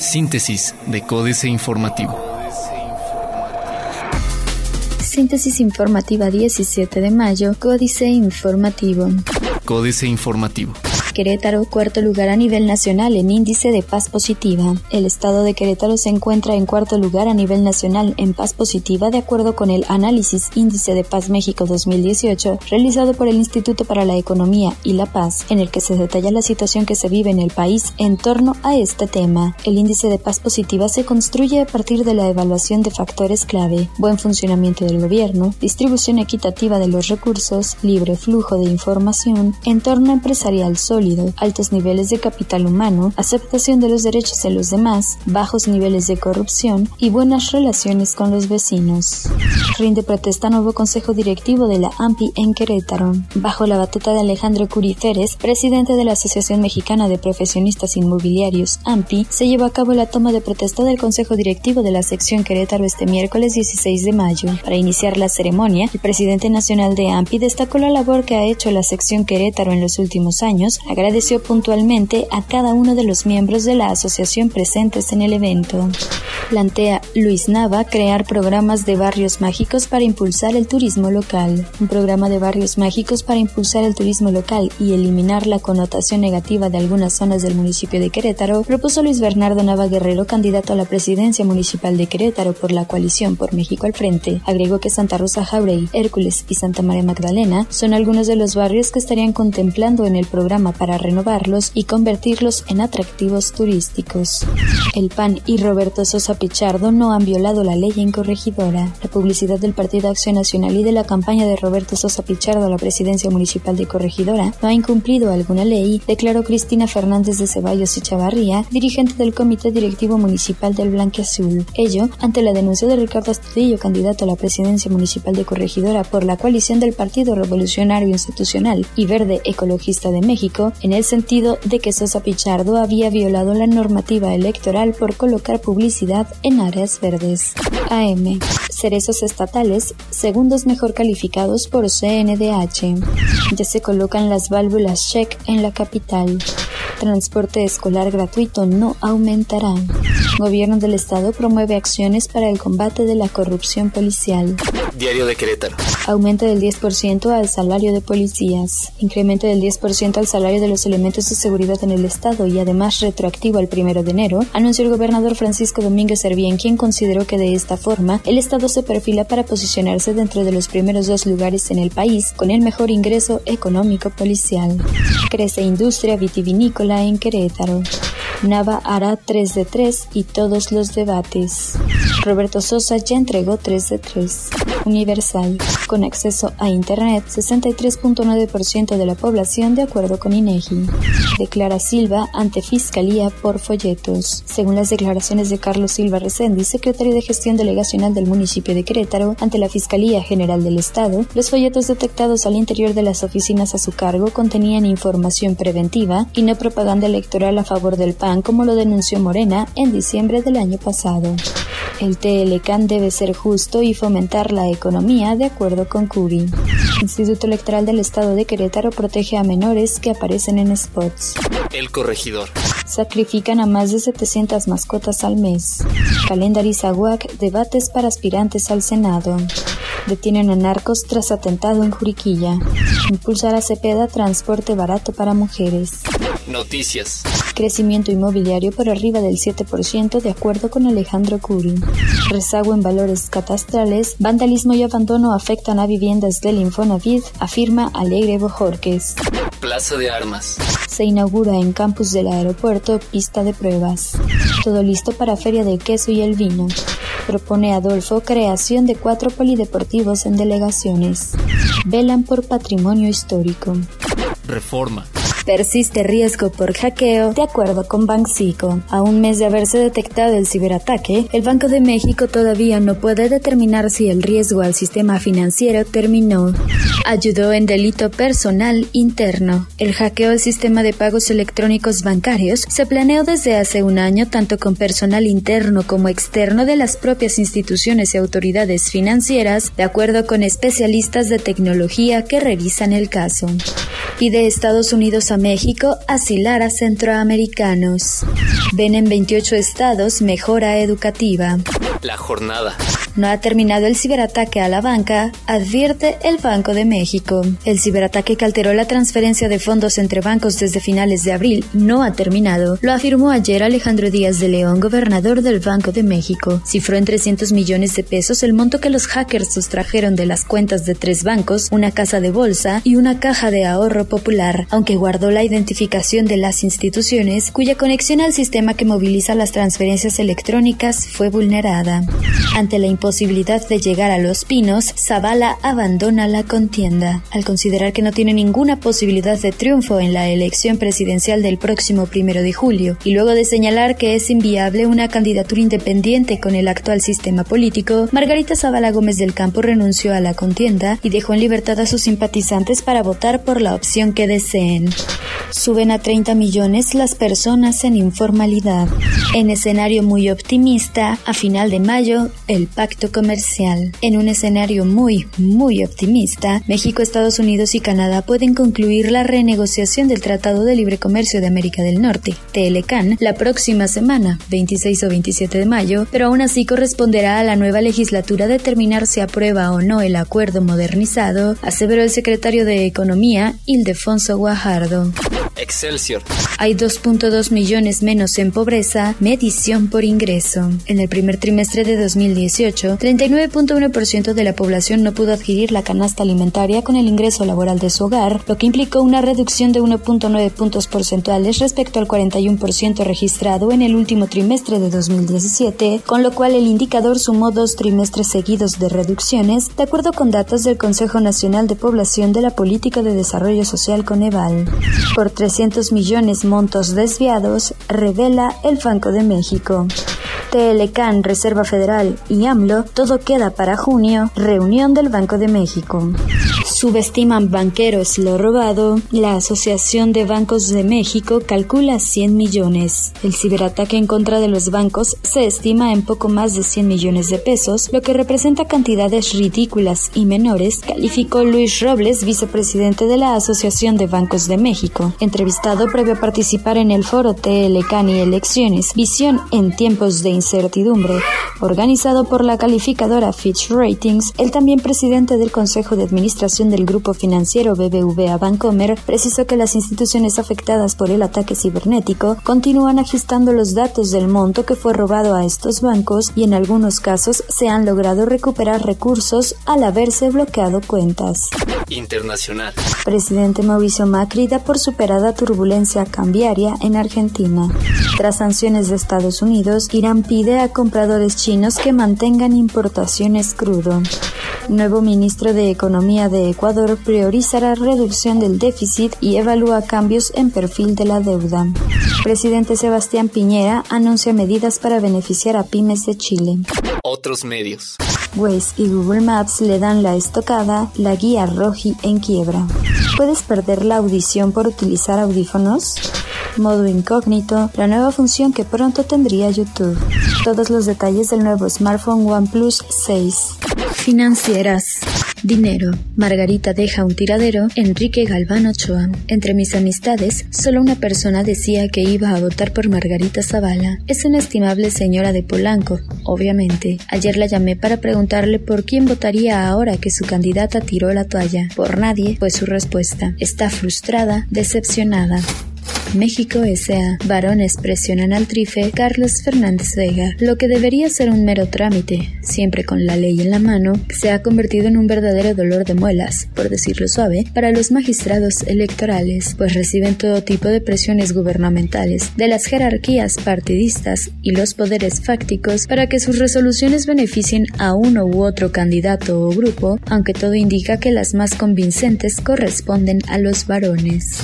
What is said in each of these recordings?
Síntesis de Códice Informativo. Síntesis informativa 17 de mayo, Códice Informativo. Códice Informativo. Querétaro, cuarto lugar a nivel nacional en índice de paz positiva. El estado de Querétaro se encuentra en cuarto lugar a nivel nacional en paz positiva de acuerdo con el análisis Índice de Paz México 2018 realizado por el Instituto para la Economía y la Paz, en el que se detalla la situación que se vive en el país en torno a este tema. El índice de paz positiva se construye a partir de la evaluación de factores clave, buen funcionamiento del gobierno, distribución equitativa de los recursos, libre flujo de información, entorno empresarial sólido, altos niveles de capital humano, aceptación de los derechos de los demás, bajos niveles de corrupción y buenas relaciones con los vecinos. Rinde protesta nuevo consejo directivo de la AMPI en Querétaro. Bajo la batuta de Alejandro Curi Férez, presidente de la Asociación Mexicana de Profesionistas Inmobiliarios, AMPI, se llevó a cabo la toma de protesta del consejo directivo de la sección Querétaro este miércoles 16 de mayo. Para iniciar la ceremonia, el presidente nacional de AMPI destacó la labor que ha hecho la sección Querétaro en los últimos años, agradeció puntualmente a cada uno de los miembros de la asociación presentes en el evento. Plantea Luis Nava crear programas de barrios mágicos para impulsar el turismo local. Un programa de barrios mágicos para impulsar el turismo local y eliminar la connotación negativa de algunas zonas del municipio de Querétaro, propuso Luis Bernardo Nava Guerrero, candidato a la presidencia municipal de Querétaro por la coalición por México al frente. Agregó que Santa Rosa Jauregui, Hércules y Santa María Magdalena son algunos de los barrios que estarían contemplando en el programa para renovarlos y convertirlos en atractivos turísticos. El PAN y Roberto Sosa Pichardo no han violado la ley en corregidora. La publicidad del Partido Acción Nacional y de la campaña de Roberto Sosa Pichardo a la presidencia municipal de Corregidora no ha incumplido alguna ley, declaró Cristina Fernández de Ceballos y Chavarría, dirigente del Comité Directivo Municipal del Blanque Azul. Ello ante la denuncia de Ricardo Astudillo, candidato a la presidencia municipal de Corregidora por la coalición del Partido Revolucionario Institucional y Verde Ecologista de México, en el sentido de que Sosa Pichardo había violado la normativa electoral por colocar publicidad en áreas verdes. AM. Cerezos estatales, segundos mejor calificados por CNDH. Ya se colocan las válvulas check en la capital. Transporte escolar gratuito no aumentará. Gobierno del Estado promueve acciones para el combate de la corrupción policial. Diario de Querétaro. Aumento del 10% al salario de policías. Incremento del 10% al salario de los elementos de seguridad en el Estado y además retroactivo al primero de enero, anunció el gobernador Francisco Domínguez Servién, quien consideró que de esta forma el Estado se perfila para posicionarse dentro de los primeros dos lugares en el país con el mejor ingreso económico policial. Crece industria vitivinícola en Querétaro. Nava hará 3 de 3 y todos los debates. Roberto Sosa ya entregó 3 de 3. Universal. Con acceso a Internet, 63.9% de la población de acuerdo con INEGI. Declara Silva ante Fiscalía por folletos. Según las declaraciones de Carlos Silva Resendi, secretario de Gestión Delegacional del municipio de Querétaro, ante la Fiscalía General del Estado, los folletos detectados al interior de las oficinas a su cargo contenían información preventiva y no propaganda electoral a favor del PAN, como lo denunció Morena en diciembre del año pasado. El TLCAN debe ser justo y fomentar la economía de acuerdo con Curi. Instituto Electoral del Estado de Querétaro protege a menores que aparecen en spots. El corregidor. Sacrifican a más de 700 mascotas al mes. Calendariza UAC debates para aspirantes al Senado. Detienen a narcos tras atentado en Juriquilla. Impulsar a Cepeda transporte barato para mujeres. Noticias. Crecimiento inmobiliario por arriba del 7% de acuerdo con Alejandro Curi. Rezago en valores catastrales, vandalismo y abandono afectan a viviendas del Infonavit, afirma Alegre Bojorques. Plaza de Armas. Se inaugura en campus del aeropuerto pista de pruebas. Todo listo para Feria del Queso y el Vino. Propone Adolfo creación de cuatro polideportivos en delegaciones. Velan por patrimonio histórico. Reforma. Persiste riesgo por hackeo, de acuerdo con Banxico. A un mes de haberse detectado el ciberataque, el Banco de México todavía no puede determinar si el riesgo al sistema financiero terminó. Ayudó en delito personal interno. El hackeo al sistema de pagos electrónicos bancarios se planeó desde hace un año tanto con personal interno como externo de las propias instituciones y autoridades financieras, de acuerdo con especialistas de tecnología que revisan el caso. Y de Estados Unidos a México, asilar a centroamericanos. Ven en 28 estados mejora educativa. La jornada. No ha terminado el ciberataque a la banca, advierte el Banco de México. El ciberataque que alteró la transferencia de fondos entre bancos desde finales de abril no ha terminado, lo afirmó ayer Alejandro Díaz de León, gobernador del Banco de México. Cifró en 300 millones de pesos el monto que los hackers sustrajeron de las cuentas de tres bancos, una casa de bolsa y una caja de ahorro popular, aunque guardó la identificación de las instituciones cuya conexión al sistema que moviliza las transferencias electrónicas fue vulnerada. Ante la posibilidad de llegar a Los Pinos, Zavala abandona la contienda. Al considerar que no tiene ninguna posibilidad de triunfo en la elección presidencial del próximo primero de julio, y luego de señalar que es inviable una candidatura independiente con el actual sistema político, Margarita Zavala Gómez del Campo renunció a la contienda y dejó en libertad a sus simpatizantes para votar por la opción que deseen. Suben a 30 millones las personas en informalidad. En escenario muy optimista, a final de mayo, el pacto comercial. En un escenario muy, muy optimista, México, Estados Unidos y Canadá pueden concluir la renegociación del Tratado de Libre Comercio de América del Norte, TLCAN, la próxima semana, 26 o 27 de mayo, pero aún así corresponderá a la nueva legislatura determinar si aprueba o no el acuerdo modernizado, aseveró el secretario de Economía, Ildefonso Guajardo. Excelsior. Hay 2.2 millones menos en pobreza, medición por ingreso. En el primer trimestre de 2018, 39.1% de la población no pudo adquirir la canasta alimentaria con el ingreso laboral de su hogar, lo que implicó una reducción de 1.9 puntos porcentuales respecto al 41% registrado en el último trimestre de 2017, con lo cual el indicador sumó dos trimestres seguidos de reducciones, de acuerdo con datos del Consejo Nacional de Población de la Política de Desarrollo Social Coneval. Por 300 millones montos desviados, revela el Banco de México. TLCAN, Reserva Federal y AMLO, todo queda para junio, reunión del Banco de México. Subestiman banqueros lo robado, la Asociación de Bancos de México calcula 100 millones. El ciberataque en contra de los bancos se estima en poco más de 100 millones de pesos, lo que representa cantidades ridículas y menores, calificó Luis Robles, vicepresidente de la Asociación de Bancos de México. Entrevistado previo a participar en el foro TLCAN y Elecciones, Visión en tiempos de incertidumbre, organizado por la calificadora Fitch Ratings, el también presidente del Consejo de Administración del Grupo Financiero BBVA Bancomer precisó que las instituciones afectadas por el ataque cibernético continúan agistando los datos del monto que fue robado a estos bancos y en algunos casos se han logrado recuperar recursos al haberse bloqueado cuentas. Internacional. Presidente Mauricio Macri da por superada turbulencia cambiaria en Argentina. Tras sanciones de Estados Unidos, Irán pide a compradores chinos que mantengan importaciones crudo. Nuevo ministro de Economía de Ecuador priorizará reducción del déficit y evalúa cambios en perfil de la deuda. Presidente Sebastián Piñera anuncia medidas para beneficiar a pymes de Chile. Otros medios. Waze y Google Maps le dan la estocada, la guía Roji en quiebra. ¿Puedes perder la audición por utilizar audífonos? Modo incógnito, la nueva función que pronto tendría YouTube. Todos los detalles del nuevo smartphone OnePlus 6. Financieras. Dinero. Margarita deja un tiradero. Enrique Galván Ochoa. Entre mis amistades, solo una persona decía que iba a votar por Margarita Zavala. Es una estimable señora de Polanco, obviamente. Ayer la llamé para preguntarle por quién votaría ahora que su candidata tiró la toalla. Por nadie fue su respuesta. Está frustrada, decepcionada. México S.A. Varones presionan al trife Carlos Fernández Vega. Lo que debería ser un mero trámite, siempre con la ley en la mano, se ha convertido en un verdadero dolor de muelas, por decirlo suave, para los magistrados electorales, pues reciben todo tipo de presiones gubernamentales, de las jerarquías partidistas y los poderes fácticos para que sus resoluciones beneficien a uno u otro candidato o grupo, aunque todo indica que las más convincentes corresponden a los varones.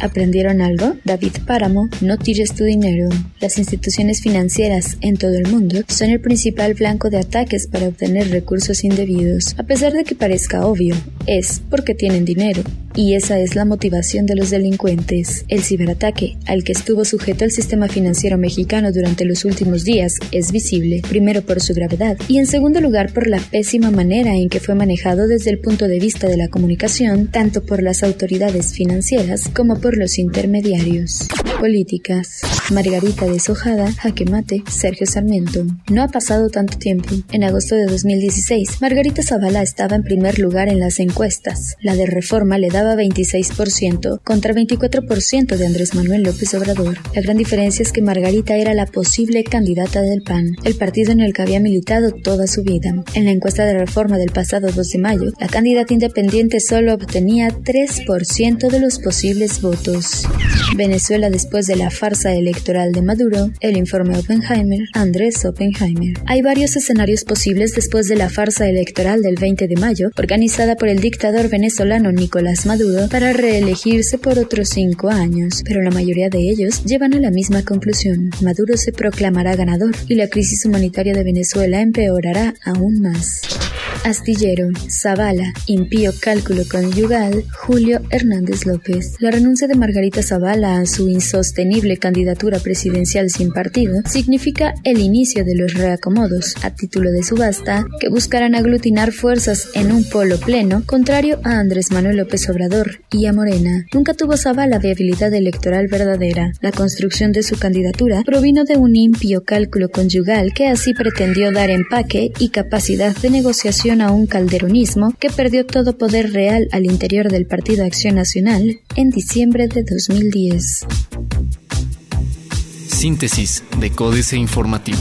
¿Aprendieron algo? David Páramo, no tires tu dinero. Las instituciones financieras en todo el mundo son el principal blanco de ataques para obtener recursos indebidos. A pesar de que parezca obvio, es porque tienen dinero. Y esa es la motivación de los delincuentes. El ciberataque, al que estuvo sujeto el sistema financiero mexicano durante los últimos días, es visible, primero por su gravedad y en segundo lugar por la pésima manera en que fue manejado desde el punto de vista de la comunicación, tanto por las autoridades financieras como por los intermediarios. Políticas. Margarita Deshojada, Jaque Mate, Sergio Sarmiento. No ha pasado tanto tiempo. En agosto de 2016, Margarita Zavala estaba en primer lugar en las encuestas. La de Reforma le daba 26% contra 24% de Andrés Manuel López Obrador. La gran diferencia es que Margarita era la posible candidata del PAN, el partido en el que había militado toda su vida. En la encuesta de Reforma del pasado 2 de mayo, la candidata independiente solo obtenía 3% de los posibles votos. Venezuela después de la farsa electoral de Maduro, el informe Oppenheimer, Andrés Oppenheimer. Hay varios escenarios posibles después de la farsa electoral del 20 de mayo, organizada por el dictador venezolano Nicolás Maduro para reelegirse por otros cinco años, pero la mayoría de ellos llevan a la misma conclusión. Maduro se proclamará ganador y la crisis humanitaria de Venezuela empeorará aún más. Astillero, Zavala, impío cálculo conyugal, Julio Hernández López. La renuncia de Margarita Zavala a su insostenible candidatura presidencial sin partido significa el inicio de los reacomodos, a título de subasta, que buscarán aglutinar fuerzas en un polo pleno contrario a Andrés Manuel López Obrador y a Morena. Nunca tuvo Zavala viabilidad electoral verdadera. La construcción de su candidatura provino de un impío cálculo conyugal que así pretendió dar empaque y capacidad de negociación a un calderonismo que perdió todo poder real al interior del Partido Acción Nacional en diciembre de 2010. Síntesis de Códice Informativo.